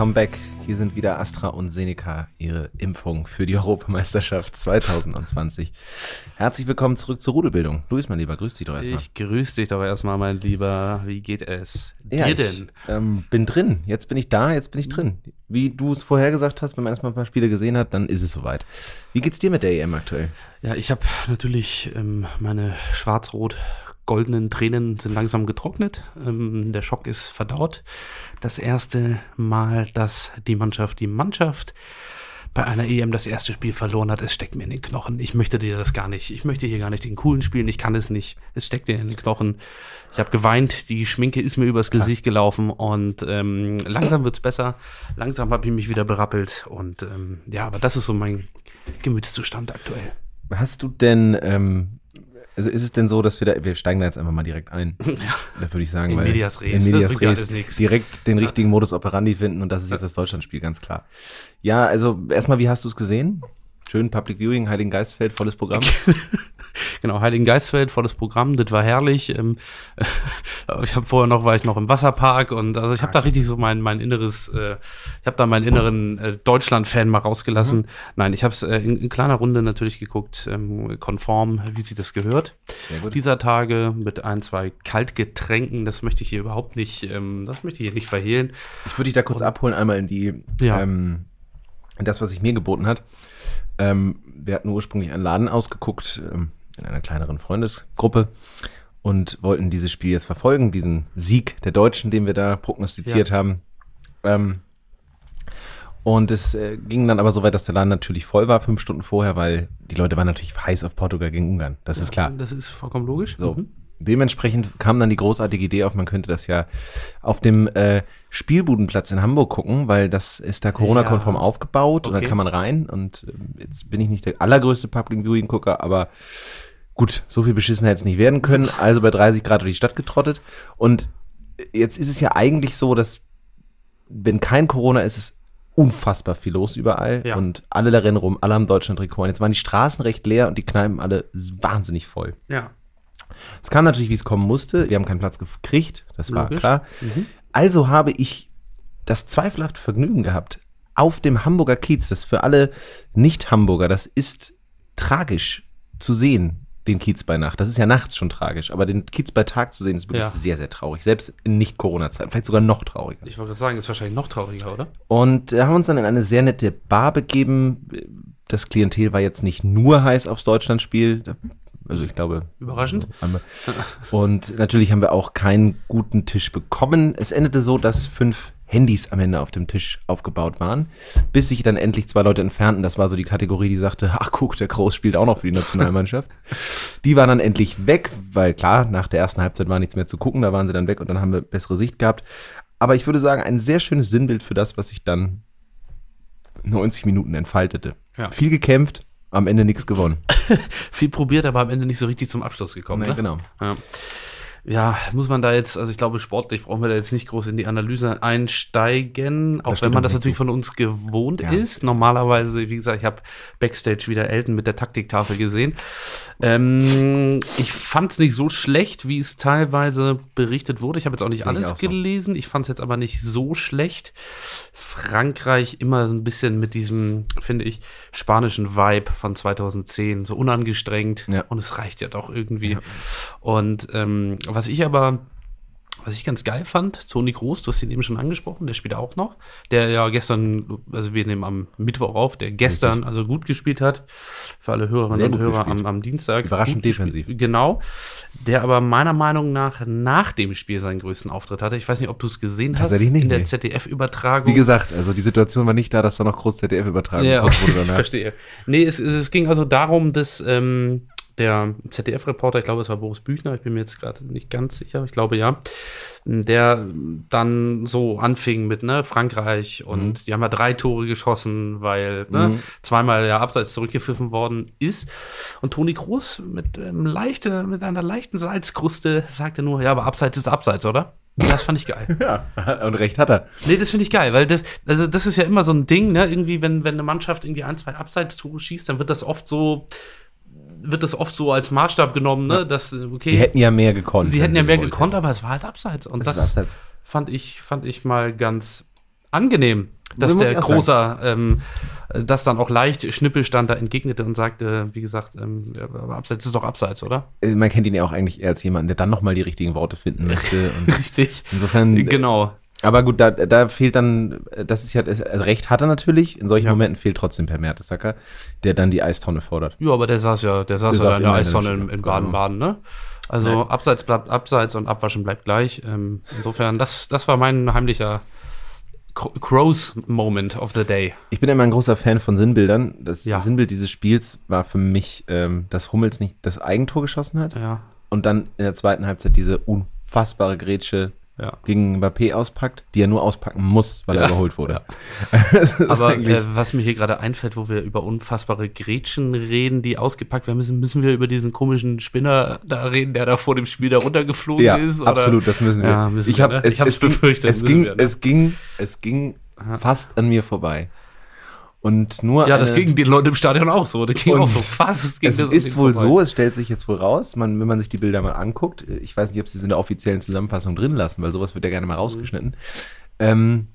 Welcome back. Hier sind wieder Astra und Seneca, ihre Impfung für die Europameisterschaft 2020. Herzlich willkommen zurück zur Rudelbildung. Luis, mein Lieber, grüß dich doch erstmal. Ich grüße dich doch erstmal, mein Lieber. Wie geht es ja, dir ich, denn? Ähm, bin drin. Jetzt bin ich da, jetzt bin ich drin. Wie du es vorher gesagt hast, wenn man erstmal ein paar Spiele gesehen hat, dann ist es soweit. Wie geht's dir mit der EM aktuell? Ja, ich habe natürlich ähm, meine schwarz-rot goldenen Tränen sind langsam getrocknet. Ähm, der Schock ist verdaut. Das erste Mal, dass die Mannschaft die Mannschaft bei einer EM das erste Spiel verloren hat, es steckt mir in den Knochen. Ich möchte dir das gar nicht. Ich möchte hier gar nicht den coolen spielen. Ich kann es nicht. Es steckt mir in den Knochen. Ich habe geweint. Die Schminke ist mir übers Klar. Gesicht gelaufen und ähm, langsam wird's besser. Langsam habe ich mich wieder berappelt und ähm, ja, aber das ist so mein Gemütszustand aktuell. Hast du denn ähm, also ist es denn so, dass wir da, wir steigen da jetzt einfach mal direkt ein. Ja. Da würde ich sagen, in weil Medias Res, in Medias Res direkt den richtigen. Modus operandi finden und das ist jetzt das Deutschlandspiel, ganz klar. Ja, also erstmal, wie hast du es gesehen? Schön Public Viewing, Heiligen Geistfeld, volles Programm. genau, Heiligen Geistfeld, volles Programm, das war herrlich. Ähm, ich habe vorher noch, war ich noch im Wasserpark und also ich habe da richtig so mein, mein inneres, äh, ich habe da meinen inneren äh, Deutschland-Fan mal rausgelassen. Mhm. Nein, ich habe es äh, in, in, kleiner Runde natürlich geguckt, ähm, konform, wie sie das gehört. Sehr gut. Dieser Tage mit ein, zwei Kaltgetränken, das möchte ich hier überhaupt nicht, ähm, das möchte ich hier nicht verhehlen. Ich würde dich da kurz und, abholen, einmal in die, ja. in das, was sich mir geboten hat. Ähm, wir hatten ursprünglich einen Laden ausgeguckt, ähm, in einer kleineren Freundesgruppe und wollten dieses Spiel jetzt verfolgen, diesen Sieg der Deutschen, den wir da prognostiziert ja. haben. Ähm, und es äh, ging dann aber so weit, dass der Laden natürlich voll war, fünf Stunden vorher, weil die Leute waren natürlich heiß auf Portugal gegen Ungarn. Das ja, ist klar. Das ist vollkommen logisch. So. Mhm. Dementsprechend kam dann die großartige Idee auf, man könnte das ja auf dem äh, Spielbudenplatz in Hamburg gucken, weil das ist da Corona-konform ja. aufgebaut okay. und da kann man rein. Und äh, jetzt bin ich nicht der allergrößte Public Viewing-Gucker, aber gut, so viel beschissen hätte es nicht werden können. Also bei 30 Grad durch die Stadt getrottet. Und jetzt ist es ja eigentlich so, dass wenn kein Corona ist, ist unfassbar viel los überall ja. und alle da rennen rum, alle haben Deutschland-Trikot. Jetzt waren die Straßen recht leer und die Kneipen alle wahnsinnig voll. Ja. Es kam natürlich, wie es kommen musste. Wir haben keinen Platz gekriegt, das war Logisch. klar. Mhm. Also habe ich das zweifelhafte Vergnügen gehabt, auf dem Hamburger Kiez, das für alle Nicht-Hamburger, das ist tragisch zu sehen, den Kiez bei Nacht. Das ist ja nachts schon tragisch, aber den Kiez bei Tag zu sehen, ist wirklich ja. sehr, sehr traurig. Selbst in Nicht-Corona-Zeiten. Vielleicht sogar noch trauriger. Ich wollte gerade sagen, ist wahrscheinlich noch trauriger, oder? Und äh, haben uns dann in eine sehr nette Bar begeben. Das Klientel war jetzt nicht nur heiß aufs Deutschlandspiel. Also ich glaube. Überraschend. Und natürlich haben wir auch keinen guten Tisch bekommen. Es endete so, dass fünf Handys am Ende auf dem Tisch aufgebaut waren, bis sich dann endlich zwei Leute entfernten. Das war so die Kategorie, die sagte, ach guck, der Groß spielt auch noch für die Nationalmannschaft. die waren dann endlich weg, weil klar, nach der ersten Halbzeit war nichts mehr zu gucken, da waren sie dann weg und dann haben wir bessere Sicht gehabt. Aber ich würde sagen, ein sehr schönes Sinnbild für das, was sich dann 90 Minuten entfaltete. Ja. Viel gekämpft, am Ende nichts gewonnen. Viel probiert, aber am Ende nicht so richtig zum Abschluss gekommen. Nee, ne? genau. Ja ja, muss man da jetzt, also ich glaube, sportlich brauchen wir da jetzt nicht groß in die Analyse einsteigen, auch wenn man das natürlich von uns gewohnt ja. ist. Normalerweise, wie gesagt, ich habe Backstage wieder Elton mit der Taktiktafel gesehen. Ähm, ich fand es nicht so schlecht, wie es teilweise berichtet wurde. Ich habe jetzt auch nicht Sehe alles ich auch gelesen. So. Ich fand es jetzt aber nicht so schlecht. Frankreich immer so ein bisschen mit diesem, finde ich, spanischen Vibe von 2010, so unangestrengt. Ja. Und es reicht ja doch irgendwie. Ja. Und ähm, was ich aber was ich ganz geil fand, Toni Groß, du hast ihn eben schon angesprochen, der spielt auch noch, der ja gestern, also wir nehmen am Mittwoch auf, der gestern Richtig. also gut gespielt hat, für alle Hörerinnen und Hörer am, am, Dienstag. Überraschend defensiv. Genau, der aber meiner Meinung nach nach dem Spiel seinen größten Auftritt hatte. Ich weiß nicht, ob du es gesehen hast nicht, in der. ZDF-Übertragung. Wie gesagt, also die Situation war nicht da, dass da noch groß ZDF-Übertragung ja, okay, wurde. Ich verstehe. Nee, es, es ging also darum, dass ähm, der ZDF-Reporter, ich glaube, es war Boris Büchner, ich bin mir jetzt gerade nicht ganz sicher, ich glaube ja, der dann so anfing mit ne, Frankreich und mhm. die haben ja drei Tore geschossen, weil ne, mhm. zweimal ja abseits zurückgepfiffen worden ist. Und Toni Kroos mit, ähm, leichte, mit einer leichten Salzkruste sagte nur, ja, aber abseits ist abseits, oder? Das fand ich geil. Ja, und recht hat er. Nee, das finde ich geil, weil das, also das ist ja immer so ein Ding, ne? Irgendwie, wenn, wenn eine Mannschaft irgendwie ein, zwei Abseitstore schießt, dann wird das oft so, wird das oft so als Maßstab genommen, ne? Dass, okay, die hätten ja mehr gekonnt. Sie hätten ja mehr gekonnt, aber es war halt abseits. Und das, das fand ich, fand ich mal ganz angenehm, dass der Großer ähm, das dann auch leicht Schnippelstand da entgegnete und sagte, wie gesagt, ähm, Abseits ist doch Abseits, oder? Äh, man kennt ihn ja auch eigentlich eher als jemanden, der dann nochmal die richtigen Worte finden möchte. Richtig. Insofern. Äh, genau. Aber gut, da, da fehlt dann, das ist ja, also Recht hat er natürlich, in solchen ja. Momenten fehlt trotzdem Per Mertesacker, der dann die Eistonne fordert. Ja, aber der saß ja, der saß der ja saß in der Eistonne in, in Baden-Baden, ne? Also Nein. Abseits bleibt Abseits und Abwaschen bleibt gleich. Ähm, insofern, das, das war mein heimlicher Crows Moment of the Day. Ich bin immer ein großer Fan von Sinnbildern. Das ja. Sinnbild dieses Spiels war für mich, ähm, dass Hummels nicht das Eigentor geschossen hat. Ja. Und dann in der zweiten Halbzeit diese unfassbare Grätsche ja. gegen Mbappé auspackt, die er nur auspacken muss, weil ja. er überholt wurde. Ja. Aber äh, was mir hier gerade einfällt, wo wir über unfassbare Grätschen reden, die ausgepackt werden müssen, müssen wir über diesen komischen Spinner da reden, der da vor dem Spiel da runtergeflogen ja, ist? Oder? Absolut, das müssen wir. Müssen ich habe ne? es, es, befürchtet. Es ging, ne? es ging, es ging fast an mir vorbei. Und nur ja, das ging den Leuten im Stadion auch so. Das ging auch so fast. Es ist wohl vorbei. so, es stellt sich jetzt wohl raus, man, wenn man sich die Bilder mal anguckt, ich weiß nicht, ob sie es in der offiziellen Zusammenfassung drin lassen, weil sowas wird ja gerne mal rausgeschnitten. Mhm. Ähm,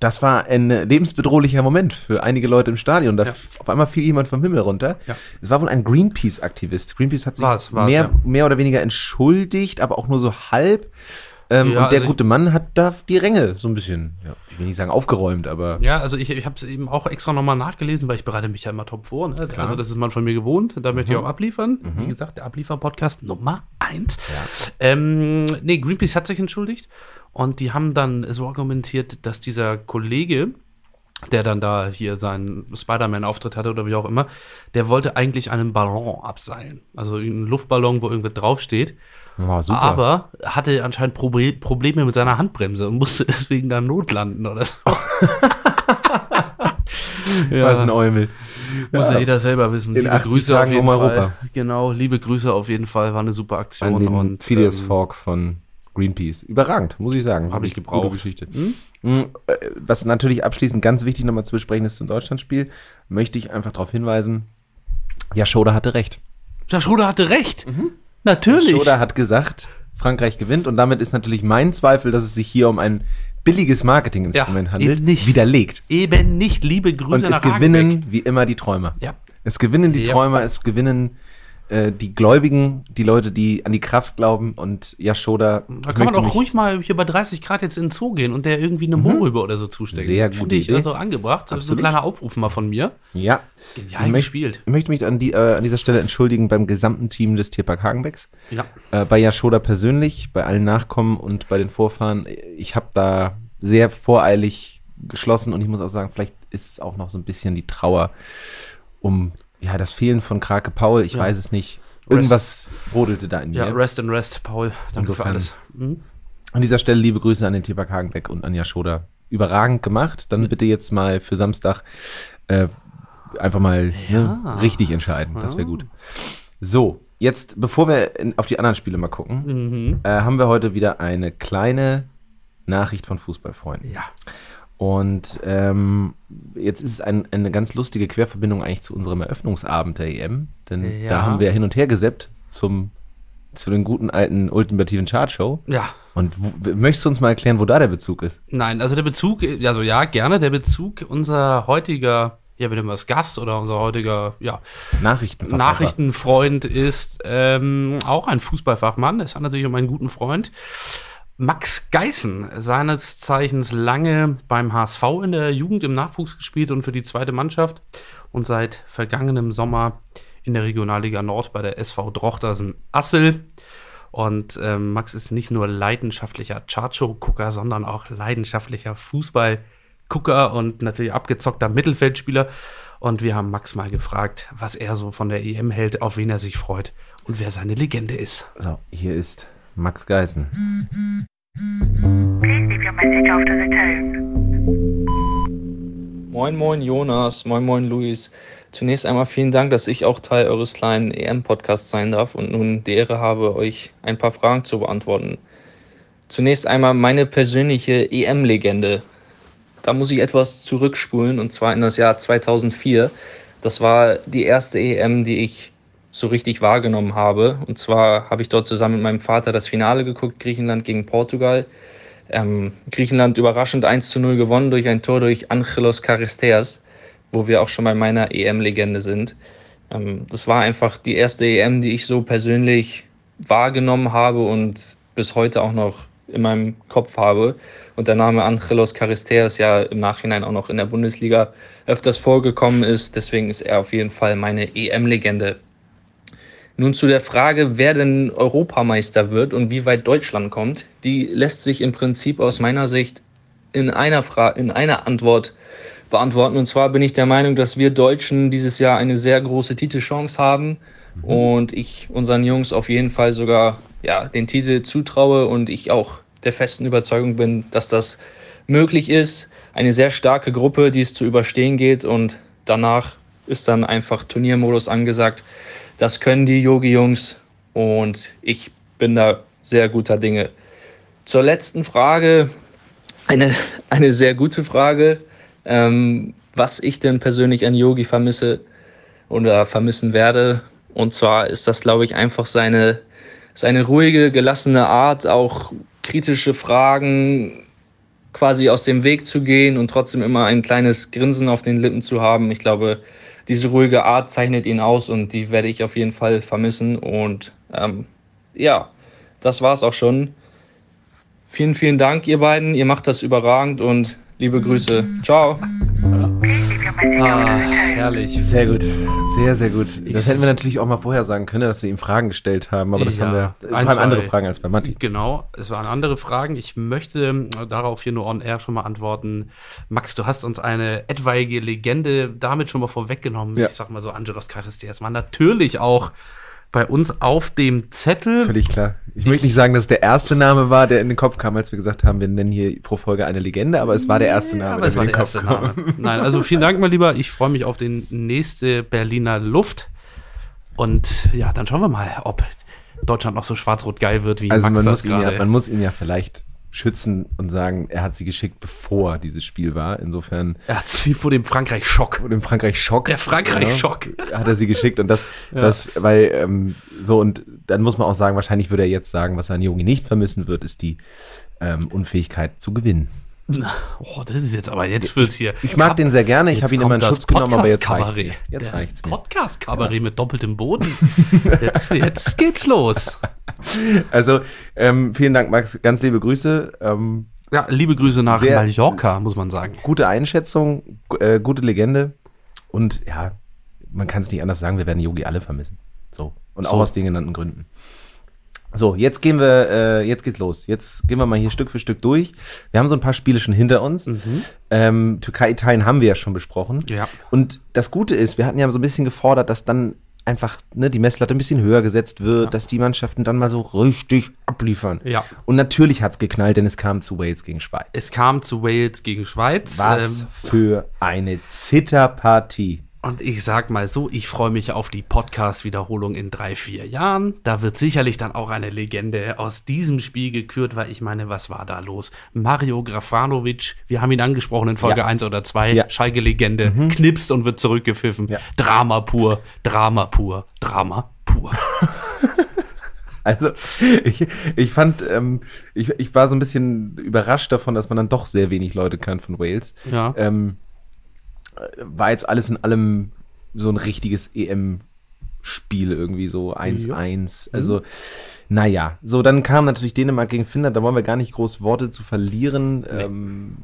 das war ein lebensbedrohlicher Moment für einige Leute im Stadion. Da ja. auf einmal fiel jemand vom Himmel runter. Ja. Es war wohl ein Greenpeace-Aktivist. Greenpeace hat sich war's, war's, mehr, ja. mehr oder weniger entschuldigt, aber auch nur so halb. Ähm, ja, und der also gute Mann hat da die Ränge so ein bisschen, ja, ich will nicht sagen aufgeräumt, aber. Ja, also ich, ich habe es eben auch extra nochmal nachgelesen, weil ich bereite mich ja immer top vor. Ne? Also das ist man von mir gewohnt, da möchte mhm. ich auch abliefern. Mhm. Wie gesagt, der Abliefer-Podcast Nummer eins. Ja. Ähm, nee, Greenpeace hat sich entschuldigt und die haben dann so argumentiert, dass dieser Kollege, der dann da hier seinen Spider-Man-Auftritt hatte oder wie auch immer, der wollte eigentlich einen Ballon abseilen. Also einen Luftballon, wo irgendwas draufsteht. Oh, aber hatte anscheinend Probe Probleme mit seiner Handbremse und musste deswegen dann notlanden oder so. ja. Was ein Eumel. Muss ja jeder selber wissen. In liebe Grüße Tagen auf jeden um Fall. Genau, liebe Grüße auf jeden Fall. War eine super Aktion. An den und Phileas ähm, Fogg von Greenpeace. Überragend, muss ich sagen. Habe ich gebraucht. Gute Geschichte. Hm? hm äh, was natürlich abschließend ganz wichtig nochmal zu besprechen ist zum Deutschlandspiel, möchte ich einfach darauf hinweisen, ja, Schoda hatte recht. Ja, Schoda hatte recht. Mhm. Natürlich. Schoda hat gesagt, Frankreich gewinnt und damit ist natürlich mein Zweifel, dass es sich hier um ein billiges Marketinginstrument ja, handelt, eben nicht. widerlegt. Eben nicht, liebe Grüße Und es gewinnen wie immer die Träumer. Ja. Es gewinnen die ja. Träumer, es gewinnen äh, die Gläubigen, die Leute, die an die Kraft glauben und Yashoda. Da kann man auch ruhig mal hier bei 30 Grad jetzt in den Zoo gehen und der irgendwie eine mhm. Mohrrübe oder so zustecken. Sehr gut. Finde ich also angebracht. Absolut. So ein kleiner Aufruf mal von mir. Ja. Genial ich gespielt. Ich möchte mich an, die, äh, an dieser Stelle entschuldigen beim gesamten Team des Tierpark Hagenbecks. Ja. Äh, bei Yashoda persönlich, bei allen Nachkommen und bei den Vorfahren. Ich habe da sehr voreilig geschlossen und ich muss auch sagen, vielleicht ist es auch noch so ein bisschen die Trauer um ja, das Fehlen von Krake Paul, ich ja. weiß es nicht. Irgendwas rest, brodelte da in mir. Ja, rest and rest, Paul. Danke Insofern. für alles. Mhm. An dieser Stelle liebe Grüße an den Tierpark Hagenbeck und Anja Schoder. Überragend gemacht. Dann bitte jetzt mal für Samstag äh, einfach mal ne, ja. ne, richtig entscheiden. Das wäre gut. So, jetzt, bevor wir in, auf die anderen Spiele mal gucken, mhm. äh, haben wir heute wieder eine kleine Nachricht von Fußballfreunden. Ja. Und ähm, jetzt ist es ein, eine ganz lustige Querverbindung eigentlich zu unserem Eröffnungsabend der EM, denn ja. da haben wir hin und her geseppt zum, zu den guten alten ultimativen Chartshow. Ja. Und wo, möchtest du uns mal erklären, wo da der Bezug ist? Nein, also der Bezug, also ja, gerne, der Bezug unser heutiger, ja, nennen wir es, Gast oder unser heutiger, ja, Nachrichtenfreund ist ähm, auch ein Fußballfachmann. Es handelt sich um einen guten Freund. Max Geißen, seines Zeichens lange beim HSV in der Jugend im Nachwuchs gespielt und für die zweite Mannschaft und seit vergangenem Sommer in der Regionalliga Nord bei der SV Drochtersen Assel. Und äh, Max ist nicht nur leidenschaftlicher Chartshow-Gucker, sondern auch leidenschaftlicher Fußball-Gucker und natürlich abgezockter Mittelfeldspieler. Und wir haben Max mal gefragt, was er so von der EM hält, auf wen er sich freut und wer seine Legende ist. So, hier ist Max Geißen. Moin, moin, Jonas. Moin, moin, Luis. Zunächst einmal vielen Dank, dass ich auch Teil eures kleinen EM-Podcasts sein darf und nun die Ehre habe, euch ein paar Fragen zu beantworten. Zunächst einmal meine persönliche EM-Legende. Da muss ich etwas zurückspulen und zwar in das Jahr 2004. Das war die erste EM, die ich so richtig wahrgenommen habe. Und zwar habe ich dort zusammen mit meinem Vater das Finale geguckt, Griechenland gegen Portugal. Ähm, Griechenland überraschend 1 zu 0 gewonnen durch ein Tor durch Angelos Charisteas, wo wir auch schon bei meiner EM-Legende sind. Ähm, das war einfach die erste EM, die ich so persönlich wahrgenommen habe und bis heute auch noch in meinem Kopf habe. Und der Name Angelos Charisteas ja im Nachhinein auch noch in der Bundesliga öfters vorgekommen ist. Deswegen ist er auf jeden Fall meine EM-Legende. Nun zu der Frage, wer denn Europameister wird und wie weit Deutschland kommt. Die lässt sich im Prinzip aus meiner Sicht in einer, Fra in einer Antwort beantworten. Und zwar bin ich der Meinung, dass wir Deutschen dieses Jahr eine sehr große Titelchance haben mhm. und ich unseren Jungs auf jeden Fall sogar ja, den Titel zutraue und ich auch der festen Überzeugung bin, dass das möglich ist. Eine sehr starke Gruppe, die es zu überstehen geht und danach ist dann einfach Turniermodus angesagt. Das können die Yogi-Jungs und ich bin da sehr guter Dinge. Zur letzten Frage, eine, eine sehr gute Frage, ähm, was ich denn persönlich an Yogi vermisse oder vermissen werde. Und zwar ist das, glaube ich, einfach seine, seine ruhige, gelassene Art, auch kritische Fragen quasi aus dem Weg zu gehen und trotzdem immer ein kleines Grinsen auf den Lippen zu haben. Ich glaube, diese ruhige Art zeichnet ihn aus und die werde ich auf jeden Fall vermissen. Und ähm, ja, das war es auch schon. Vielen, vielen Dank, ihr beiden. Ihr macht das überragend und liebe Grüße. Ciao. Ah, herrlich. Sehr gut. Sehr, sehr gut. Ich das hätten wir natürlich auch mal vorher sagen können, dass wir ihm Fragen gestellt haben, aber das ja, haben wir. Es waren andere Fragen als bei Matti. Genau, es waren andere Fragen. Ich möchte darauf hier nur on air schon mal antworten. Max, du hast uns eine etwaige Legende damit schon mal vorweggenommen. Ja. Ich sag mal so, Angelos Charisteas war natürlich auch bei uns auf dem Zettel. Völlig klar. Ich, ich möchte nicht sagen, dass es der erste Name war, der in den Kopf kam, als wir gesagt haben, wir nennen hier pro Folge eine Legende, aber es war der erste Name, aber es war der erste Kopf Name. Nein, also vielen Dank, mein Lieber. Ich freue mich auf den nächste Berliner Luft. Und ja, dann schauen wir mal, ob Deutschland noch so schwarz-rot geil wird, wie also Max man das gerade. Ja, man muss ihn ja vielleicht schützen und sagen, er hat sie geschickt, bevor dieses Spiel war. Insofern. Er hat sie vor dem Frankreich-Schock. Vor dem Frankreich-Schock. Der Frankreich-Schock. Ja, hat er sie geschickt und das, ja. das, weil, ähm, so und dann muss man auch sagen, wahrscheinlich würde er jetzt sagen, was er an Yogi nicht vermissen wird, ist die ähm, Unfähigkeit zu gewinnen. Oh, das ist jetzt aber, jetzt wird's hier. Ich mag den sehr gerne, ich habe ihn immer in Schutz genommen, aber jetzt reicht's mir. Jetzt reicht's Podcast-Kabarett ja. mit doppeltem Boden. jetzt, jetzt geht's los. Also, ähm, vielen Dank, Max. Ganz liebe Grüße. Ähm, ja, liebe Grüße nach Mallorca, muss man sagen. Gute Einschätzung, äh, gute Legende. Und ja, man kann es nicht anders sagen, wir werden Yogi alle vermissen. So. Und so. auch aus den genannten Gründen. So, jetzt gehen wir, äh, jetzt geht's los. Jetzt gehen wir mal hier Stück für Stück durch. Wir haben so ein paar Spiele schon hinter uns. Mhm. Ähm, Türkei, Italien haben wir ja schon besprochen. Ja. Und das Gute ist, wir hatten ja so ein bisschen gefordert, dass dann einfach ne, die Messlatte ein bisschen höher gesetzt wird, ja. dass die Mannschaften dann mal so richtig abliefern. Ja. Und natürlich hat's geknallt, denn es kam zu Wales gegen Schweiz. Es kam zu Wales gegen Schweiz. Was ähm, für eine Zitterpartie. Und ich sag mal so, ich freue mich auf die Podcast-Wiederholung in drei, vier Jahren. Da wird sicherlich dann auch eine Legende aus diesem Spiel gekürt, weil ich meine, was war da los? Mario Grafanovic, wir haben ihn angesprochen in Folge ja. 1 oder 2, ja. Schalke-Legende, mhm. knipst und wird zurückgepfiffen. Ja. Drama pur, Drama pur, Drama pur. Also ich, ich fand, ähm, ich, ich war so ein bisschen überrascht davon, dass man dann doch sehr wenig Leute kann von Wales. Ja. Ähm, war jetzt alles in allem so ein richtiges EM-Spiel irgendwie so 1-1. Ja. Mhm. Also, naja. So, dann kam natürlich Dänemark gegen Finnland, da wollen wir gar nicht groß Worte zu verlieren. Nee. Ähm,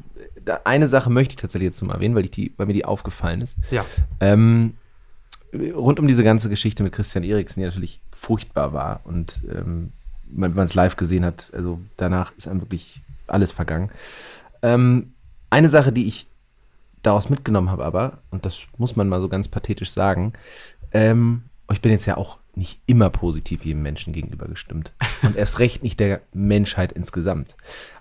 eine Sache möchte ich tatsächlich jetzt mal erwähnen, weil, ich die, weil mir die aufgefallen ist. Ja. Ähm, rund um diese ganze Geschichte mit Christian Eriksen, die natürlich furchtbar war und ähm, wenn man es live gesehen hat, also danach ist einem wirklich alles vergangen. Ähm, eine Sache, die ich daraus mitgenommen habe aber, und das muss man mal so ganz pathetisch sagen, ähm, ich bin jetzt ja auch nicht immer positiv jedem Menschen gegenüber gestimmt. Und erst recht nicht der Menschheit insgesamt.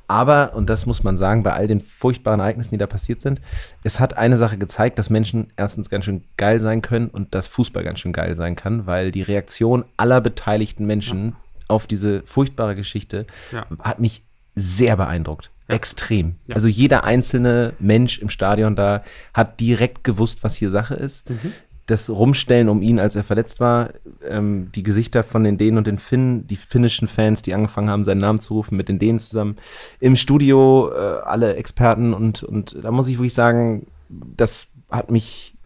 Aber, und das muss man sagen, bei all den furchtbaren Ereignissen, die da passiert sind, es hat eine Sache gezeigt, dass Menschen erstens ganz schön geil sein können und dass Fußball ganz schön geil sein kann, weil die Reaktion aller beteiligten Menschen ja. auf diese furchtbare Geschichte ja. hat mich sehr beeindruckt. Ja. Extrem. Ja. Also jeder einzelne Mensch im Stadion da hat direkt gewusst, was hier Sache ist. Mhm. das Rumstellen um ihn, als er verletzt war, ähm, die Gesichter von den Dänen und den Finnen, die finnischen Fans, die angefangen haben, seinen Namen zu rufen, mit den Dänen zusammen, im Studio, äh, alle Experten und, und da muss ich wirklich sagen, das hat mich,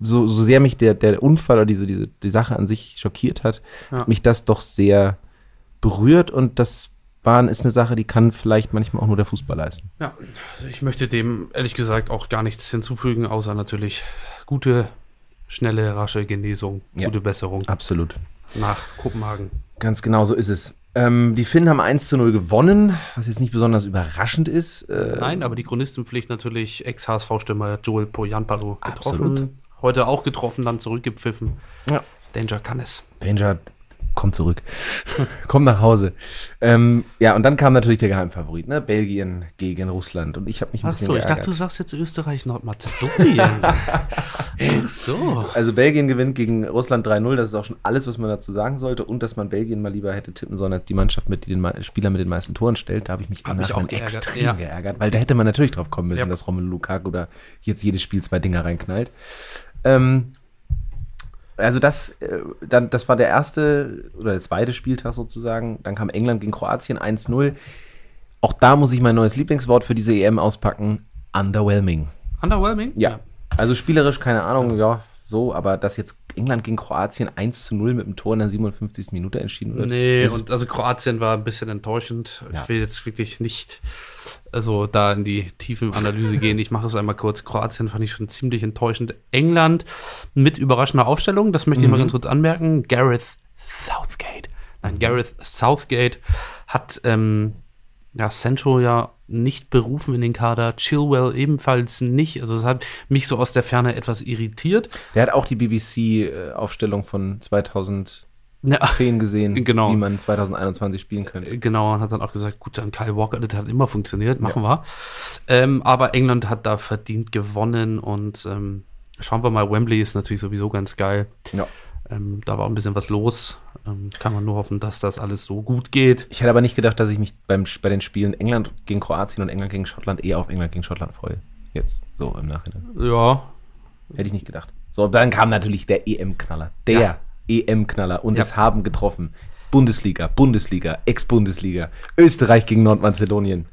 so, so sehr mich der, der Unfall oder diese, diese die Sache an sich schockiert hat, ja. mich das doch sehr berührt und das waren ist eine Sache, die kann vielleicht manchmal auch nur der Fußball leisten. Ja, ich möchte dem ehrlich gesagt auch gar nichts hinzufügen, außer natürlich gute, schnelle, rasche Genesung, ja, gute Besserung. Absolut. Nach Kopenhagen. Ganz genau so ist es. Ähm, die Finnen haben 1 zu 0 gewonnen, was jetzt nicht besonders überraschend ist. Äh, Nein, aber die Chronistenpflicht natürlich Ex-HSV-Stürmer Joel Poyanpalo getroffen. Absolut. Heute auch getroffen, dann zurückgepfiffen. Ja. Danger kann es. Danger komm zurück. komm nach Hause. Ähm, ja, und dann kam natürlich der Geheimfavorit, ne? Belgien gegen Russland. Und ich habe mich ein Ach bisschen so, geärgert. ich dachte, du sagst jetzt Österreich, Nordmazedonien. Ach so. Also Belgien gewinnt gegen Russland 3-0. Das ist auch schon alles, was man dazu sagen sollte. Und dass man Belgien mal lieber hätte tippen sollen als die Mannschaft, mit die den Spieler mit den meisten Toren stellt. Da habe ich mich hab auch geärgert. extrem ja. geärgert. Weil da hätte man natürlich drauf kommen müssen, ja. dass Romelu Lukaku da jetzt jedes Spiel zwei Dinger reinknallt. Ähm, also das, äh, dann, das war der erste oder der zweite Spieltag sozusagen. Dann kam England gegen Kroatien 1-0. Auch da muss ich mein neues Lieblingswort für diese EM auspacken. Underwhelming. Underwhelming? Ja. ja. Also spielerisch, keine Ahnung, ja, so, aber dass jetzt England gegen Kroatien 1 zu 0 mit dem Tor in der 57. Minute entschieden wird. Nee, und also Kroatien war ein bisschen enttäuschend. Ja. Ich will jetzt wirklich nicht also da in die tiefen Analyse gehen. Ich mache es einmal kurz. Kroatien fand ich schon ziemlich enttäuschend. England mit überraschender Aufstellung, das möchte ich mhm. mal ganz kurz anmerken. Gareth Southgate. Nein, Gareth Southgate hat ähm, ja, Sancho ja nicht berufen in den Kader, Chilwell ebenfalls nicht. Also das hat mich so aus der Ferne etwas irritiert. Der hat auch die BBC-Aufstellung von 2000 ja, 10 gesehen, genau. wie man 2021 spielen könnte. Genau, und hat dann auch gesagt, gut, dann Kyle Walker, das hat immer funktioniert, machen ja. wir. Ähm, aber England hat da verdient gewonnen und ähm, schauen wir mal, Wembley ist natürlich sowieso ganz geil. Ja. Ähm, da war auch ein bisschen was los. Ähm, kann man nur hoffen, dass das alles so gut geht. Ich hätte aber nicht gedacht, dass ich mich beim, bei den Spielen England gegen Kroatien und England gegen Schottland eher auf England gegen Schottland freue. Jetzt, so im Nachhinein. Ja. Hätte ich nicht gedacht. So, dann kam natürlich der EM-Knaller. Der ja. EM-Knaller und ja. es haben getroffen. Bundesliga, Bundesliga, Ex-Bundesliga, Österreich gegen Nordmazedonien.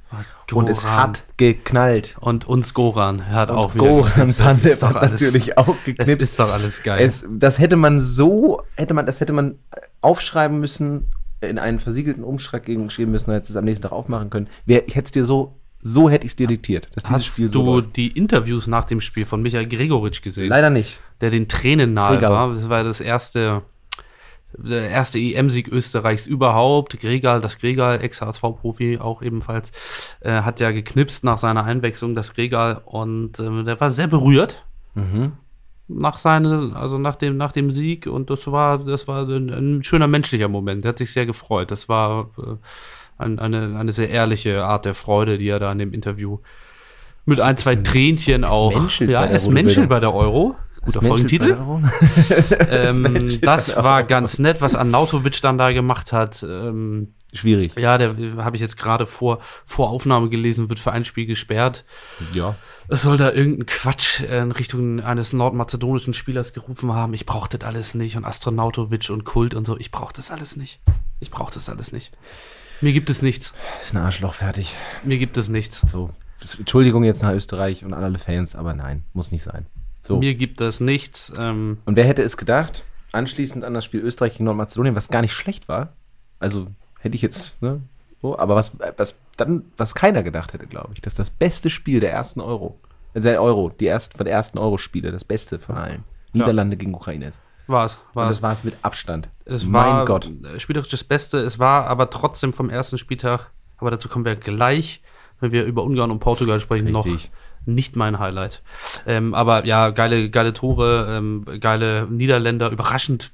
Goran. Und es hat geknallt. Und uns Goran hat und auch wieder Goran Pandev hat alles, natürlich auch geknipst. Das ist doch alles geil. Es, das hätte man so, hätte man, das hätte man aufschreiben müssen, in einen versiegelten Umschlag geschrieben müssen, hätte es am nächsten Tag aufmachen können. Wer, ich hätte es dir so so hätte ich es dir diktiert, dass dieses Hast Spiel so du läuft. die Interviews nach dem Spiel von Michael Gregoritsch gesehen? Leider nicht. Der den Tränen nahe Gregal. war. Das war das erste, der erste EM-Sieg Österreichs überhaupt. Gregal, das Gregal, Ex-HSV-Profi auch ebenfalls, äh, hat ja geknipst nach seiner Einwechslung, das Gregal. Und äh, der war sehr berührt. Mhm. Nach seine, also nach dem, nach dem Sieg. Und das war, das war ein, ein schöner menschlicher Moment. Er hat sich sehr gefreut. Das war äh, eine, eine sehr ehrliche Art der Freude, die er da in dem Interview mit ein, zwei Tränchen auch. Ja, es menschelt bei der Euro. Guter Folgentitel. ähm, das war ganz nett, was Arnautovic dann da gemacht hat. Ähm, Schwierig. Ja, der habe ich jetzt gerade vor, vor Aufnahme gelesen, wird für ein Spiel gesperrt. Ja. Es soll da irgendein Quatsch in Richtung eines nordmazedonischen Spielers gerufen haben. Ich brauche das alles nicht. Und Astronautovic und Kult und so. Ich brauche das alles nicht. Ich brauche das alles nicht. Mir gibt es nichts. Ist ein Arschloch fertig. Mir gibt es nichts. So. Entschuldigung jetzt nach Österreich und an alle Fans, aber nein, muss nicht sein. So. Mir gibt es nichts. Ähm und wer hätte es gedacht, anschließend an das Spiel Österreich gegen Nordmazedonien, was gar nicht schlecht war, also hätte ich jetzt, ne, so, aber was, was dann, was keiner gedacht hätte, glaube ich, dass das beste Spiel der ersten Euro, äh, der Euro, die erst, von der ersten Euro-Spiele, das Beste von allen, ja. Niederlande gegen Ukraine ist. War es. Und das war es mit Abstand. Es mein war Gott. spielerisch das Beste. Es war aber trotzdem vom ersten Spieltag, aber dazu kommen wir gleich, wenn wir über Ungarn und Portugal sprechen, Richtig. noch nicht mein Highlight. Ähm, aber ja, geile, geile Tore, ähm, geile Niederländer, überraschend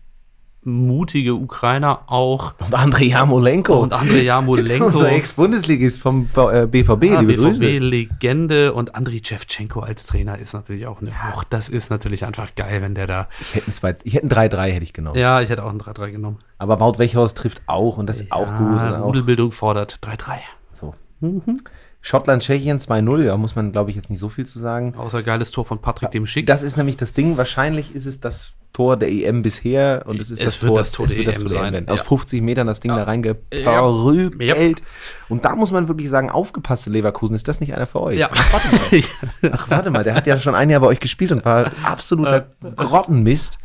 mutige Ukrainer auch. Und Andrei Jamolenko. Und Andrei Jamolenko. Unser Ex-Bundesligist vom BVB, ja, liebe BVB-Legende und Andriy Shevchenko als Trainer ist natürlich auch eine. Wucht. Das ist natürlich einfach geil, wenn der da. Ich hätte ein 2, ich hätte ein 3-3 hätte ich genommen. Ja, ich hätte auch ein 3-3 genommen. Aber Wout Wechhaus trifft auch und das ist ja, auch gut. Rudelbildung fordert 3-3. So. Mhm. Schottland, Tschechien 2-0, ja, muss man, glaube ich, jetzt nicht so viel zu sagen. Außer geiles Tor von Patrick dem Schick. Das ist nämlich das Ding. Wahrscheinlich ist es das Tor der EM bisher und es ist Es das wird Tor, das Tor der EM sein, werden. Aus ja. 50 Metern das Ding Ja. da reingeperrügelt. Ja. Und da muss man wirklich sagen, aufgepasst, Leverkusen, ist das nicht einer für euch? Ja. Ach, warte mal. Ach, warte mal, der hat ja schon ein Jahr bei euch gespielt und war absoluter Grottenmist.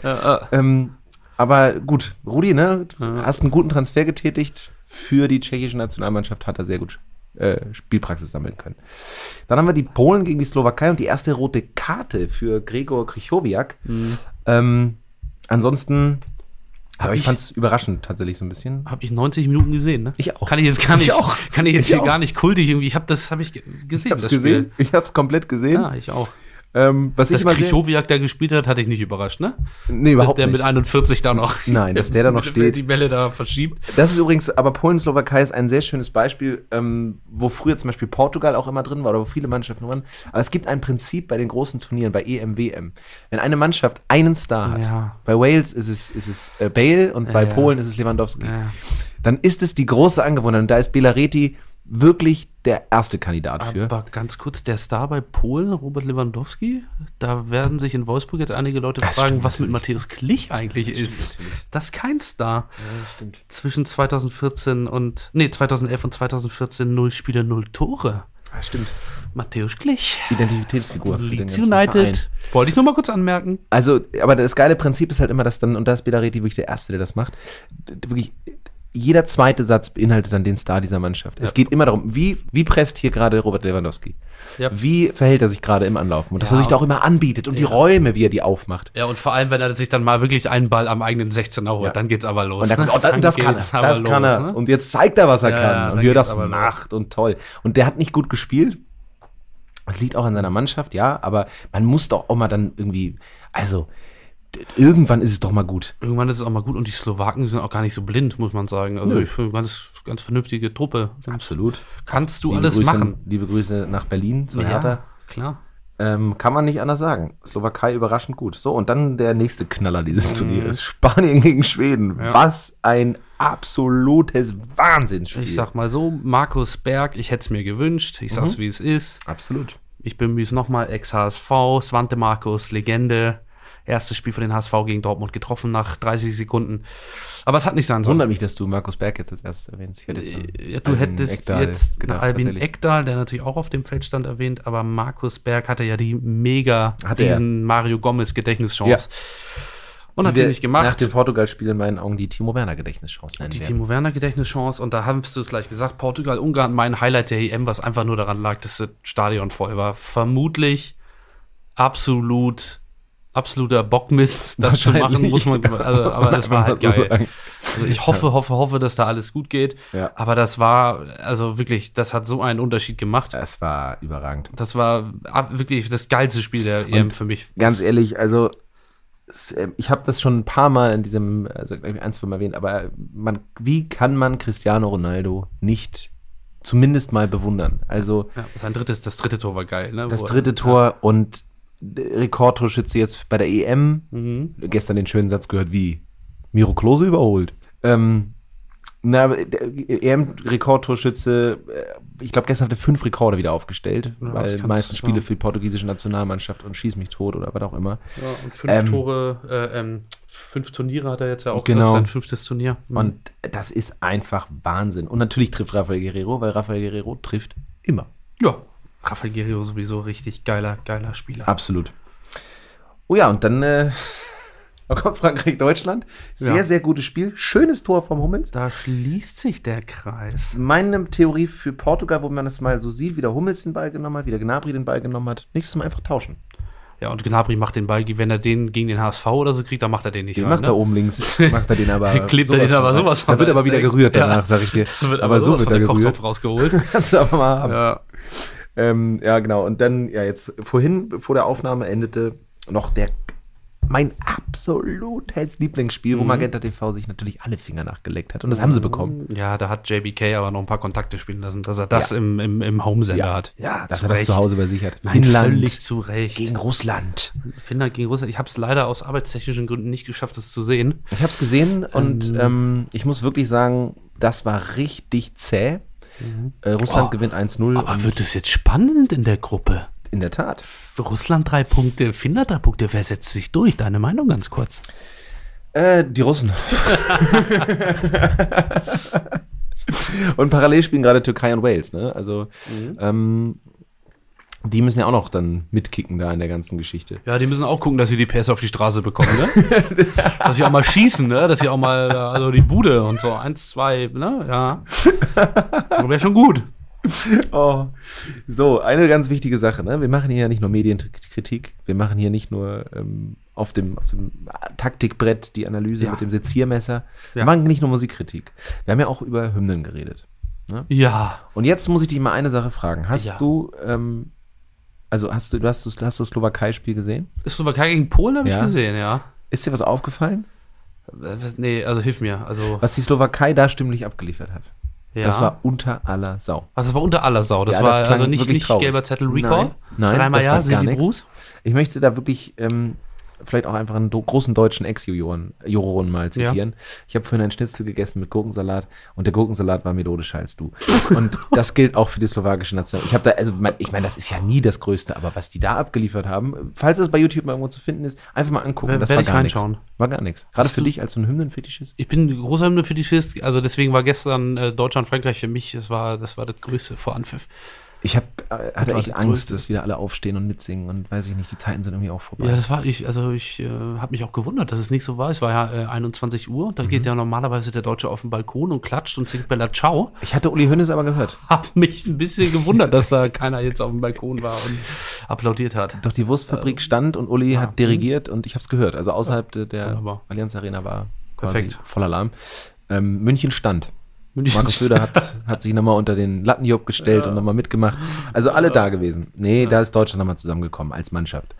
Ähm, aber gut, Rudi, ne, du hast einen guten Transfer getätigt für die tschechische Nationalmannschaft, hat er sehr gut äh, Spielpraxis sammeln können. Dann haben wir die Polen gegen die Slowakei und die erste rote Karte für Gregor Krychowiak. Ähm, ansonsten, aber ich ich- fand es überraschend tatsächlich so ein bisschen. Habe ich 90 Minuten gesehen, ne? Ich auch. Kann ich jetzt gar Ich nicht, auch. kann ich jetzt Ich hier auch. gar nicht kultig irgendwie. Ich habe das, habe ich ge- gesehen. Ich hab's das gesehen, ich hab's komplett gesehen. Ja, ich auch. Ähm, was ich Dass immer sehr, Krichowiak da gespielt hat, hatte ich nicht überrascht, ne? nee, überhaupt der nicht. mit 41 da noch. Nein, dass der da noch steht. Die Bälle da verschiebt. Das ist übrigens, aber Polen-Slowakei ist ein sehr schönes Beispiel, ähm, wo früher zum Beispiel Portugal auch immer drin war oder wo viele Mannschaften waren. Aber es gibt ein Prinzip bei den großen Turnieren, bei EM, WM. Wenn eine Mannschaft einen Star hat, Ja. bei Wales ist es, ist es äh, Bale und bei ja. Polen ist es Lewandowski, dann ist es die große Angewohnheit. Und da ist Belareti wirklich der erste Kandidat für. Aber ganz kurz, der Star bei Polen, Robert Lewandowski, da werden sich in Wolfsburg jetzt einige Leute Das fragen, was mit natürlich. Matthäus Klich eigentlich ist. Das ist kein Star. stimmt. Zwischen 2014 und, nee, 2011 und 2014 null Spiele, null Tore. Ja, stimmt. Matthäus Klich. Identitätsfigur. Leeds ganzen Verein. United. Wollte ich nur mal kurz anmerken. Also, aber das geile Prinzip ist halt immer, dass dann, und da ist Belareti wirklich der Erste, der das macht, wirklich jeder zweite Satz beinhaltet dann den Star dieser Mannschaft. Es geht immer darum, wie, wie presst hier gerade Robert Lewandowski? Ja. Wie verhält er sich gerade im Anlaufen? Und dass Ja. er sich da auch immer anbietet und die Räume, wie er die aufmacht. Ja, und vor allem, wenn er sich dann mal wirklich einen Ball am eigenen 16er holt, Ja. dann geht's aber los. Und dann, ne? oh, das, das kann er, das kann los, er. ne? Und jetzt zeigt er, was er Ja, kann ja, und dann wie er das macht und toll. Und der hat nicht gut gespielt. Das liegt auch an seiner Mannschaft, ja, aber man muss doch auch mal dann irgendwie, also irgendwann ist es doch mal gut. Irgendwann ist es auch mal gut und die Slowaken sind auch gar nicht so blind, muss man sagen. Also Nö. ich finde ganz, ganz vernünftige Truppe. Absolut. Kannst du Liebe alles Grüße, machen. Liebe Grüße nach Berlin zu Hertha. klar. Ähm, kann man nicht anders sagen. Slowakei überraschend gut. So, und dann der nächste Knaller dieses Mhm. Turniers. Spanien gegen Schweden. Was ein absolutes Wahnsinnsspiel. Ich sag mal so, Markus Berg, ich hätte es mir gewünscht. Ich Mhm. sag's, wie es ist. Absolut. Ich bemühe es nochmal, Ex-HSV, Svante Markus, Legende. Erstes Spiel für den HSV gegen Dortmund getroffen nach 30 Sekunden. Aber es hat nicht sein sollen. Wundert mich, dass du Markus Berg jetzt als erstes erwähnst. An Ja, du hättest Ekdal jetzt gedacht, Albin. Ekdal, der natürlich auch auf dem Feld stand, erwähnt, aber Markus Berg hatte ja die mega Hatte er. diesen Mario Gomez Gedächtnischance. Ja. Und hat Die sie wir nicht gemacht. Nach dem Portugal-Spiel in meinen Augen die Timo Werner Gedächtnischance nennen Die werden. Timo Werner Gedächtnischance und da hast du es gleich gesagt, Portugal, Ungarn, mein Highlight der EM, was einfach nur daran lag, dass das Stadion voll war. Vermutlich absolut, absoluter Bockmist, das zu machen, muss man, also, Muss aber das war halt geil. sagen. Also ich hoffe, hoffe, hoffe, dass da alles gut geht. Ja. Aber das war, also wirklich, das hat so einen Unterschied gemacht. Es war überragend. Das war wirklich das geilste Spiel der EM für mich. Ganz ehrlich, also es, äh, ich habe das schon ein paar Mal in diesem, also ein, zwei Mal erwähnt, aber man, wie kann man Cristiano Ronaldo nicht zumindest mal bewundern? Also Ja, sein drittes, das dritte Tor war geil. Ne? das dritte Tor und Rekordtorschütze jetzt bei der EM. Mhm. Gestern den schönen Satz gehört, wie Miro Klose überholt. Ähm, na, EM-Rekordtorschütze, äh, ich glaube, gestern hat er fünf Rekorde wieder aufgestellt, Ja, weil die meisten. Spiele für die portugiesische Nationalmannschaft und schieß mich tot oder was auch immer. Ja, und fünf Ähm, Tore, äh, ähm, fünf Turniere hat er jetzt ja auch. Genau. Das ist sein fünftes Turnier. Mhm. Und das ist einfach Wahnsinn. Und natürlich trifft Rafael Guerrero, weil Rafael Guerrero trifft immer. ja, Rafael Guerrero sowieso richtig geiler, geiler Spieler. Absolut. Oh ja, und dann äh, kommt Frankreich-Deutschland. Sehr, Ja. sehr gutes Spiel. Schönes Tor vom Hummels. Da schließt sich der Kreis. Meine Theorie für Portugal, wo man das mal so sieht, wie der Hummels den Ball genommen hat, wie der Gnabry den Ball genommen hat. Nächstes Mal einfach tauschen. Ja, und Gnabry macht den Ball, wenn er den gegen den HSV oder so kriegt, dann macht er den nicht Den rein, macht ne? er oben links, macht er den aber. Klebt er den aber rein. sowas von Da wird aber wieder gerührt danach, Ja. sag ich dir. Da wird aber so wird er der gerührt. Kochtopf rausgeholt. Kannst du aber mal haben. ja. Ähm, ja, genau. Und dann, ja, jetzt vorhin, bevor der Aufnahme endete, noch der mein absolutes Lieblingsspiel, Mhm. wo Magenta TV sich natürlich alle Finger nachgeleckt hat. Und das haben sie bekommen. Ja, da hat JBK aber noch ein paar Kontakte spielen lassen, dass er das im, im, im Homesender Ja. hat. Ja, Dass er das zu Hause bei sich hat. Nein, Finnland völlig zu Recht. gegen Russland. Finnland gegen Russland. Ich habe es leider aus arbeitstechnischen Gründen nicht geschafft, das zu sehen. Ich habe es gesehen und ähm, ich muss wirklich sagen, das war richtig zäh. Äh, Russland Oh, gewinnt 1-0. Aber wird es jetzt spannend in der Gruppe? In der Tat. Russland drei Punkte, Finnland drei Punkte. Wer setzt sich durch? Deine Meinung ganz kurz. Äh, die Russen. und parallel spielen gerade Türkei und Wales, ne? Also, mhm. ähm, die müssen ja auch noch dann mitkicken da in der ganzen Geschichte. Ja, die müssen auch gucken, dass sie die PS auf die Straße bekommen, ne? dass sie auch mal schießen, ne? Dass sie auch mal, also die Bude und so, eins, zwei, ne? Ja. Wäre schon gut. Oh. So, eine ganz wichtige Sache, ne? Wir machen hier ja nicht nur Medienkritik, wir machen hier nicht nur ähm, auf, dem, auf dem Taktikbrett die Analyse ja. mit dem Seziermesser. Ja. Wir machen nicht nur Musikkritik. Wir haben ja auch über Hymnen geredet. Ne? Ja. Und jetzt muss ich dich mal eine Sache fragen. Hast ja. du ähm, also hast du, du hast, du das Slowakei-Spiel gesehen? Das Slowakei gegen Polen habe ja. ich gesehen, ja. Ist dir was aufgefallen? Nee, also hilf mir. Also was die Slowakei da stimmlich abgeliefert hat. Ja. Das war unter aller Sau. Also das war unter aller Sau. Das ja, war das also nicht, nicht gelber Zettel Recall. Nein, nein das ja, war gar Bruce. Ich möchte da wirklich ähm, vielleicht auch einfach einen großen deutschen Ex-Juroren mal zitieren. Ja. Ich habe vorhin einen Schnitzel gegessen mit Gurkensalat und der Gurkensalat war melodischer als du. Und das gilt auch für die slowakische Nation. Ich habe da, also ich meine, das ist ja nie das Größte, aber was die da abgeliefert haben, falls es bei YouTube mal irgendwo zu finden ist, einfach mal angucken. das war gar nichts. War gar nichts. Gerade für dich als so ein Hymnenfetischist? Ich bin ein großer Hymnenfetischist, also deswegen war gestern äh, Deutschland, Frankreich für mich, das war das, war das Größte vor Anpfiff. Ich hab, äh, hatte echt Angst, dass wieder alle aufstehen und mitsingen und weiß ich nicht, die Zeiten sind irgendwie auch vorbei. Ja, das war ich, also ich äh, habe mich auch gewundert, dass es nicht so war. Es war ja äh, 21 Uhr, da mhm. geht ja normalerweise der Deutsche auf den Balkon und klatscht und singt Bella Ciao. Ich hatte Uli Hönes aber gehört. Hab mich ein bisschen gewundert, dass da keiner jetzt auf dem Balkon war und applaudiert hat. Doch die Wurstfabrik ähm, stand und Uli ja. hat dirigiert und ich habe es gehört. Also außerhalb ja. der Wunderbar. Allianz Arena war Perfekt. voller Alarm. Ähm, München stand. Markus Söder hat, hat sich nochmal unter den Lattenjob gestellt ja. und nochmal mitgemacht. Also alle da gewesen. Nee, ja. da ist Deutschland nochmal zusammengekommen als Mannschaft.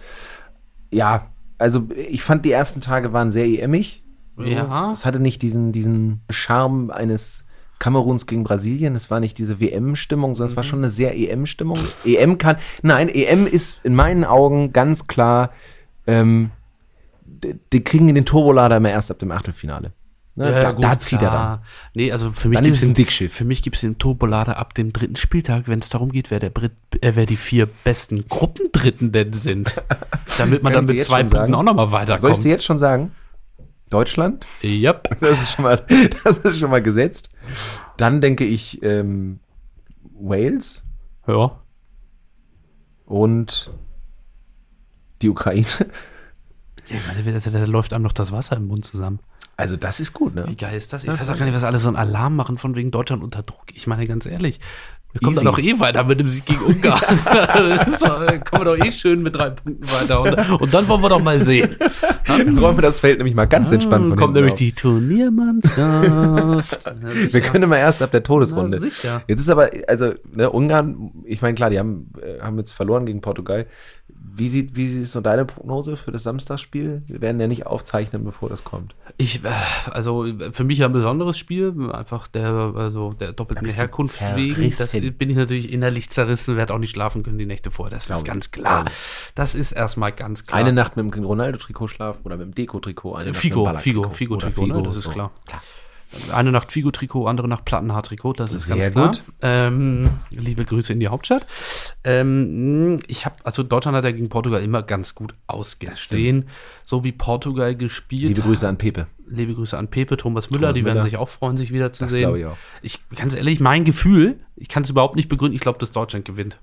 Ja, also ich fand die ersten Tage waren sehr EMig. Ja. Es hatte nicht diesen, diesen Charme eines Kameruns gegen Brasilien. Es war nicht diese WM-Stimmung, sondern mhm. es war mhm. schon eine sehr EM-Stimmung. EM kann, nein, EM ist in meinen Augen ganz klar, ähm, die kriegen den Turbolader immer erst ab dem Achtelfinale. Ne? Ja, da, gut, da, zieht klar. er dann. Nee, also für mich dann ist es ein Dickschiff. Für mich gibt es den Turbolader ab dem dritten Spieltag, wenn es darum geht, wer der Brit, äh, wer die vier besten Gruppendritten denn sind. Damit man dann mit zwei Punkten sagen? auch nochmal weiterkommt. Soll ich dir jetzt schon sagen? Deutschland? Yep. Das ist schon mal, das ist schon mal gesetzt. Dann denke ich ähm, Wales. Ja. Und die Ukraine. Ja, da läuft einem noch das Wasser im Mund zusammen. Also das ist gut, ne? Wie geil ist das? Ich das weiß auch gar nicht, was alle so einen Alarm machen von wegen Deutschland unter Druck. Ich meine ganz ehrlich, wir kommen Easy. dann doch eh weiter mit dem Sieg gegen Ungarn. doch, kommen wir doch eh schön mit drei Punkten weiter. Und, und dann wollen wir doch mal sehen. Dann räumen wir das Feld nämlich mal ganz entspannt von Kommt nämlich auf. die Turniermannschaft. wir können mal erst ab der Todesrunde. Jetzt ist aber, also ne, Ungarn, ich meine klar, die haben, äh, haben jetzt verloren gegen Portugal. Wie sieht, wie ist so deine Prognose für das Samstagsspiel? Wir werden ja nicht aufzeichnen, bevor das kommt. Ich, äh, also für mich ein besonderes Spiel, einfach der, also der doppelten Herkunft wegen. Das bin ich natürlich innerlich zerrissen, werde auch nicht schlafen können die Nächte vorher. Das Glaube ist ganz klar. Das ist erstmal ganz klar. Eine Nacht mit dem Ronaldo-Trikot schlafen oder mit dem Deko-Trikot. Figo, Figo, Figo-Trikot, ne? das ist so. klar. klar. Eine Nacht Figo-Trikot, andere Nacht Plattenhaar-Trikot, das ist Sehr ganz klar. Gut. Ähm, liebe Grüße in die Hauptstadt. Ähm, ich habe, also Deutschland hat ja gegen Portugal immer ganz gut ausgesehen. So wie Portugal gespielt. Liebe Grüße an Pepe. Liebe Grüße an Pepe, Thomas Müller, Thomas die Müller. werden sich auch freuen, sich wieder zu das sehen. Ich, auch. ich ganz ehrlich, mein Gefühl, ich kann es überhaupt nicht begründen, ich glaube, dass Deutschland gewinnt.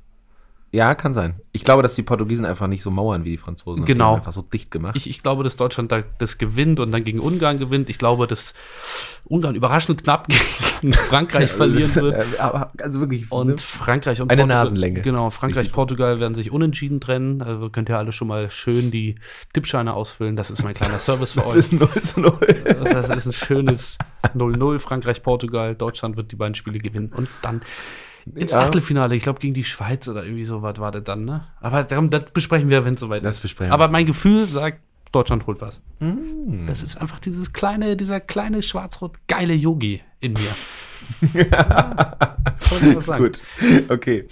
Ja, kann sein. Ich glaube, dass die Portugiesen einfach nicht so mauern wie die Franzosen. Genau. Die einfach so dicht gemacht. Ich, ich glaube, dass Deutschland da, das gewinnt und dann gegen Ungarn gewinnt. Ich glaube, dass Ungarn überraschend knapp gegen Frankreich verlieren wird. Aber also wirklich. Und ne? Frankreich und Eine Portugal, Nasenlänge. Genau, Frankreich, Portugal werden sich unentschieden trennen. Also könnt ihr alle schon mal schön die Tippscheine ausfüllen. Das ist mein kleiner Service für das euch. Das ist 0 zu 0. Das ist ein schönes 0-0. Frankreich, Portugal, Deutschland wird die beiden Spiele gewinnen. Und dann ins ja. Achtelfinale, ich glaube gegen die Schweiz oder irgendwie so was war das dann, ne? Aber darum, das besprechen wir, wenn es soweit das ist. Besprechen Aber mein Gefühl sagt, Deutschland holt was. Mm. Das ist einfach dieses kleine, dieser kleine schwarz-rot geile Yogi in mir. ja, Gut, okay.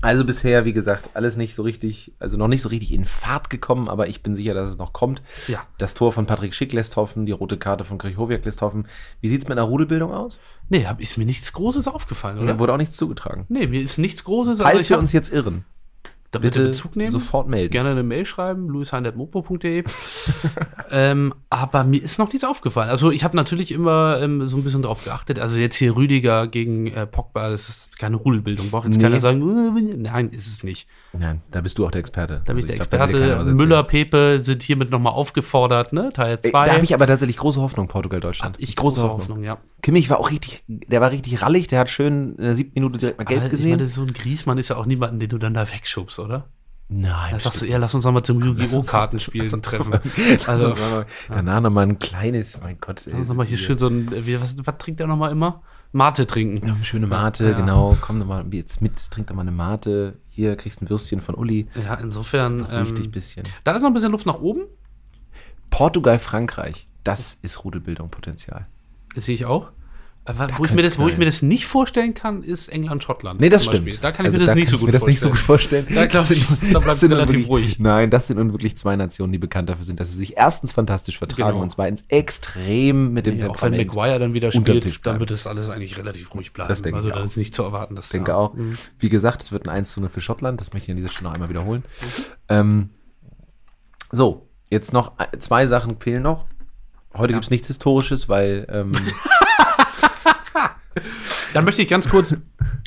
Also bisher, wie gesagt, alles nicht so richtig, also noch nicht so richtig in Fahrt gekommen, aber ich bin sicher, dass es noch kommt. Ja. Das Tor von Patrick Schick lässt hoffen, die rote Karte von Krichowiak lässt hoffen. Wie sieht es mit einer Rudelbildung aus? Nee, hab, ist mir nichts Großes aufgefallen, oder? Mir wurde auch nichts zugetragen. Nee, mir ist nichts Großes. Falls also wir uns jetzt irren. Da bitte, bitte Bezug nehmen. Sofort melden. Gerne eine Mail schreiben, luisheindetmopo.de. ähm, aber mir ist noch nichts aufgefallen. Also ich habe natürlich immer ähm, so ein bisschen drauf geachtet. Also jetzt hier Rüdiger gegen äh, Pogba, das ist keine Rudelbildung. Braucht jetzt nee. keiner sagen, äh, nein, ist es nicht. Nein, da bist du auch der Experte. Da bin also ich der Experte. Glaub, Müller, Pepe sind hiermit nochmal aufgefordert, ne? Teil 2. Da habe ich aber tatsächlich große Hoffnung, Portugal, Deutschland. ich große, große Hoffnung. Hoffnung. ja. Kimmich war auch richtig, der war richtig rallig, der hat schön in der siebten Minute direkt mal gelb aber gesehen. Ich meine, so ein Griesmann ist ja auch niemanden, den du dann da wegschubst, oder? Nein. Da sagst du eher, lass uns nochmal zum Yu-Gi-Oh! Kartenspielen treffen. Also, danach nochmal ein kleines, mein Gott. Lass uns nochmal hier schön so ein, wie, was, was trinkt er nochmal immer? Mate trinken. Ja, schöne Mate, ja. genau. Komm doch mal jetzt mit, trink doch mal eine Mate. Hier kriegst du ein Würstchen von Uli. Ja, insofern. Richtig ähm, bisschen. Da ist noch ein bisschen Luft nach oben. Portugal, Frankreich. Das ist Rudelbildung Potenzial. Das sehe ich auch. Wo ich, mir das, wo ich mir das nicht vorstellen kann, ist England-Schottland. Nee, das stimmt. Da kann ich also mir das, nicht, so gut das nicht so gut vorstellen. Da, glaub ich, da bleibt es relativ ruhig. Nein, das sind nun wirklich zwei Nationen, die bekannt dafür sind, dass sie sich erstens fantastisch vertragen genau. und zweitens extrem mit dem ja, Auch wenn Maguire dann wieder spielt, dann wird das alles eigentlich relativ ruhig bleiben. Das denke also ich da ist nicht zu erwarten. Dass ich denke auch. Mhm. Wie gesagt, es wird ein 1 zu 0 für Schottland. Das möchte ich an dieser Stelle noch einmal wiederholen. Mhm. Ähm, so, jetzt noch zwei Sachen fehlen noch. Heute ja. gibt es nichts Historisches, weil ähm, Dann möchte ich ganz kurz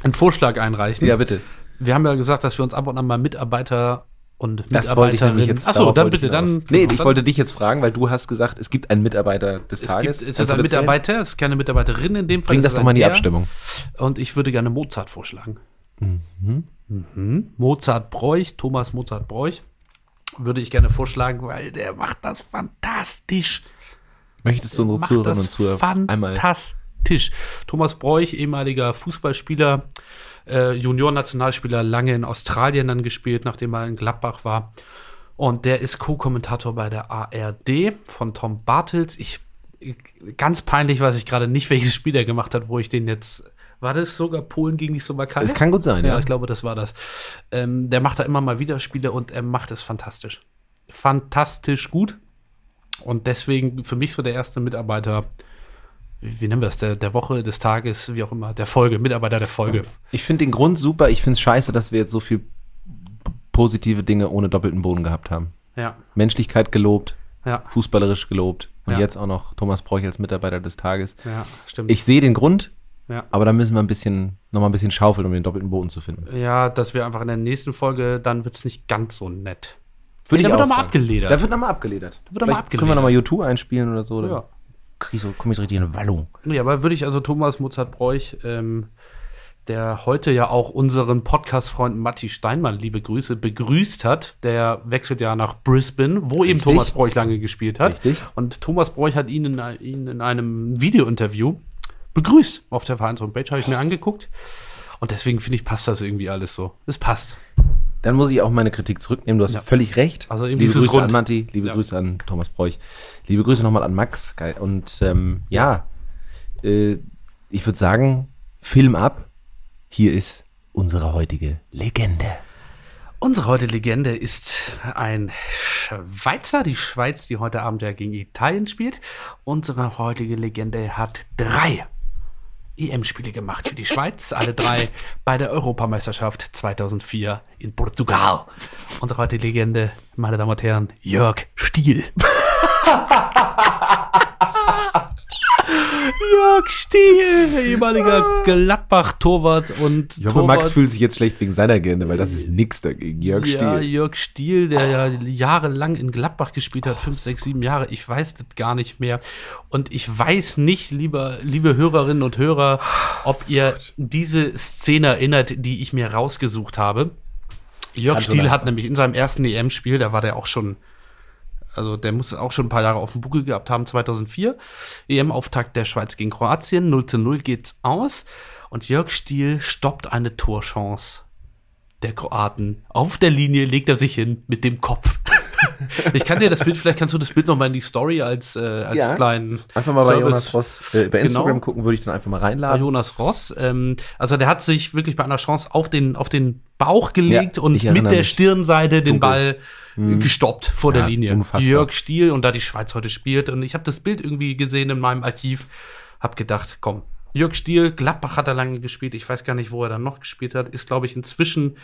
einen Vorschlag einreichen. Ja, bitte. Wir haben ja gesagt, dass wir uns ab und an mal Mitarbeiter und das wollte ich nämlich jetzt. Achso, dann bitte, dann. Nee, ich wollte dich jetzt fragen, weil du hast gesagt, es gibt einen Mitarbeiter des es Tages. Gibt, es ist ein Mitarbeiter, es ist keine Mitarbeiterin in dem Fall. Bring das doch mal in die Abstimmung. Und ich würde gerne Mozart vorschlagen. Mhm. Mhm. Mozart Bräuch, Thomas Mozart Bräuch, würde ich gerne vorschlagen, weil der macht das fantastisch. Möchtest du unsere Zuhörerinnen und Zuhörer einmal. Tisch. Thomas Bräuch, ehemaliger Fußballspieler, äh, Junior-Nationalspieler, lange in Australien dann gespielt, nachdem er in Gladbach war. Und der ist Co-Kommentator bei der ARD von Tom Bartels. Ich, ganz peinlich weiß ich gerade nicht, welches Spiel er gemacht hat, wo ich den jetzt war das sogar Polen gegen die Slowakei? Das kann gut sein, ja. Ja, ich glaube, das war das. Ähm, der macht da immer mal wieder Spiele und er macht es fantastisch. Fantastisch gut. Und deswegen für mich so der erste Mitarbeiter wie, nennen wir das, der, der Woche, des Tages, wie auch immer, der Folge, Mitarbeiter der Folge. Ich finde den Grund super. Ich finde es scheiße, dass wir jetzt so viel positive Dinge ohne doppelten Boden gehabt haben. Ja. Menschlichkeit gelobt, ja. fußballerisch gelobt und ja. jetzt auch noch Thomas Bräuch als Mitarbeiter des Tages. Ja, stimmt. Ich sehe den Grund, ja. aber da müssen wir ein bisschen, noch mal ein bisschen schaufeln, um den doppelten Boden zu finden. Ja, dass wir einfach in der nächsten Folge, dann wird es nicht ganz so nett. Würde nee, ich da wird nochmal abgeledert. Da wird nochmal abgeledert. Da wird nochmal abgeledert. Können wir nochmal YouTube einspielen oder so? Ja kriege so, komme ich so richtig in Wallung. Ja, aber würde ich also Thomas Mozart-Bräuch, ähm, der heute ja auch unseren Podcast-Freund Matti Steinmann, liebe Grüße, begrüßt hat. Der wechselt ja nach Brisbane, wo Richtig. eben Thomas Bräuch lange gespielt hat. Richtig. Und Thomas Bräuch hat ihn in, ihn in einem Videointerview begrüßt auf der Vereins-Homepage, habe ich mir angeguckt. Und deswegen finde ich, passt das irgendwie alles so. Es passt. Dann muss ich auch meine Kritik zurücknehmen. Du hast ja. völlig recht. Also liebe Grüße rund. an Matti, liebe ja. Grüße an Thomas Bräuch, liebe Grüße nochmal an Max. Geil. Und ähm, ja, äh, ich würde sagen, Film ab. Hier ist unsere heutige Legende. Unsere heutige Legende ist ein Schweizer, die Schweiz, die heute Abend ja gegen Italien spielt. Unsere heutige Legende hat drei EM-Spiele gemacht für die Schweiz, alle drei bei der Europameisterschaft 2004 in Portugal. Unsere heutige Legende, meine Damen und Herren, Jörg Stiel. Jörg Stiel, ehemaliger Gladbach-Torwart und Ich hoffe, Torwart. Max fühlt sich jetzt schlecht wegen seiner Legende, weil das ist nix dagegen. Jörg ja, Stiel. Jörg Stiel, der ja jahrelang in Gladbach gespielt hat, fünf, sechs, sieben Jahre. Ich weiß das gar nicht mehr. Und ich weiß nicht, lieber, liebe Hörerinnen und Hörer, ob ihr diese Szene erinnert, die ich mir rausgesucht habe. Jörg Stiel hat nämlich in seinem ersten EM-Spiel, da war der auch schon also der muss auch schon ein paar Jahre auf dem Buckel gehabt haben, 2004. EM-Auftakt der Schweiz gegen Kroatien, 0 zu 0 geht's aus. Und Jörg Stiel stoppt eine Torchance der Kroaten. Auf der Linie legt er sich hin mit dem Kopf. ich kann dir das Bild, vielleicht kannst du das Bild noch mal in die Story als, äh, als ja, kleinen. Einfach mal bei Jonas Ross, äh, bei Instagram genau. gucken, würde ich dann einfach mal reinladen. Bei Jonas Ross. Ähm, also der hat sich wirklich bei einer Chance auf den, auf den Bauch gelegt ja, und mit der mich. Stirnseite den Ball hm. gestoppt vor ja, der Linie. Unfassbar. Jörg Stiel und da die Schweiz heute spielt. Und ich habe das Bild irgendwie gesehen in meinem Archiv, habe gedacht, komm, Jörg Stiel, Gladbach hat er lange gespielt. Ich weiß gar nicht, wo er dann noch gespielt hat. Ist, glaube ich, inzwischen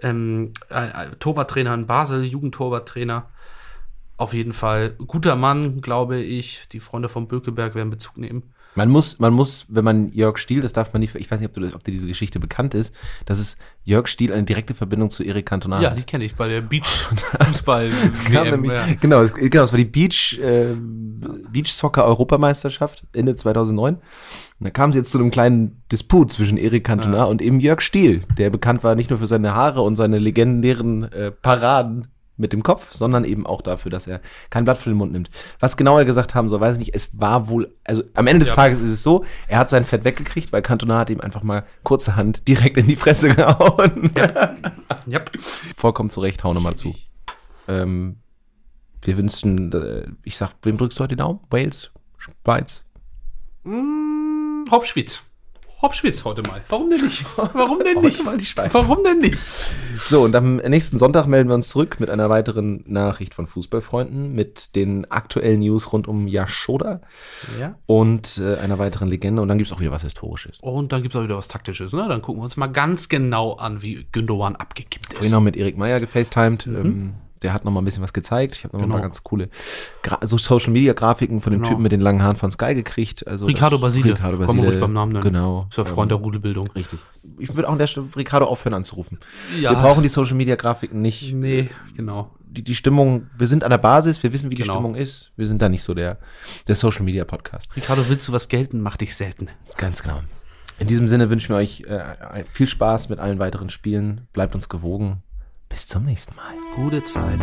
ähm, äh, Torwarttrainer in Basel, Jugendtorwarttrainer. Auf jeden Fall guter Mann, glaube ich. Die Freunde von Bökeberg werden Bezug nehmen. Man muss, man muss, wenn man Jörg Stiel, das darf man nicht, ich weiß nicht, ob, du, ob dir diese Geschichte bekannt ist, dass es Jörg Stiel eine direkte Verbindung zu Erik Cantona Ja, die kenne ich bei der Beach Fußball WM. Ja. Genau, genau, es war die Beach äh, Beach Soccer Europameisterschaft Ende 2009. Und da kam es jetzt zu einem kleinen Disput zwischen Erik Cantona ja. und eben Jörg Stiel, der bekannt war nicht nur für seine Haare und seine legendären äh, Paraden mit dem Kopf, sondern eben auch dafür, dass er kein Blatt für den Mund nimmt. Was genau er gesagt haben soll, weiß ich nicht. Es war wohl, also am Ende des ja. Tages ist es so, er hat sein Fett weggekriegt, weil Cantona hat ihm einfach mal kurzerhand direkt in die Fresse gehauen. Ja. yep. Vollkommen zurecht, hau nochmal zu. Ähm, wir wünschen, äh, ich sag, wem drückst du heute die Daumen? Wales? Schweiz? Mm, Hauptschweiz. Hauptschwitz heute mal. Warum denn nicht? Warum denn nicht? Mal die Warum denn nicht? So, und am nächsten Sonntag melden wir uns zurück mit einer weiteren Nachricht von Fußballfreunden, mit den aktuellen News rund um Yashoda ja. und äh, einer weiteren Legende. Und dann gibt es auch wieder was Historisches. Und dann gibt es auch wieder was Taktisches. Ne? Dann gucken wir uns mal ganz genau an, wie Gündogan abgekippt ist. Vorhin noch mit Erik Meyer gefacetimed. Mhm. Ähm, der hat noch mal ein bisschen was gezeigt. Ich habe noch genau. mal ganz coole Gra so Social Media Grafiken von dem genau. Typen mit den langen Haaren von Sky gekriegt. Also Ricardo Basile. Ricardo Basile. Wir ruhig beim Namen nennen. Genau. Ist ja Freund ähm, der Rudelbildung. Richtig. Ich würde auch an der Stelle Ricardo aufhören anzurufen. Ja. Wir brauchen die Social Media Grafiken nicht. Nee, genau. Die, die Stimmung, wir sind an der Basis, wir wissen, wie genau. die Stimmung ist. Wir sind da nicht so der, der Social Media Podcast. Ricardo, willst du was gelten? Mach dich selten. Ganz genau. In diesem Sinne wünschen wir euch äh, viel Spaß mit allen weiteren Spielen. Bleibt uns gewogen. Bis zum nächsten Mal. Gute Zeit.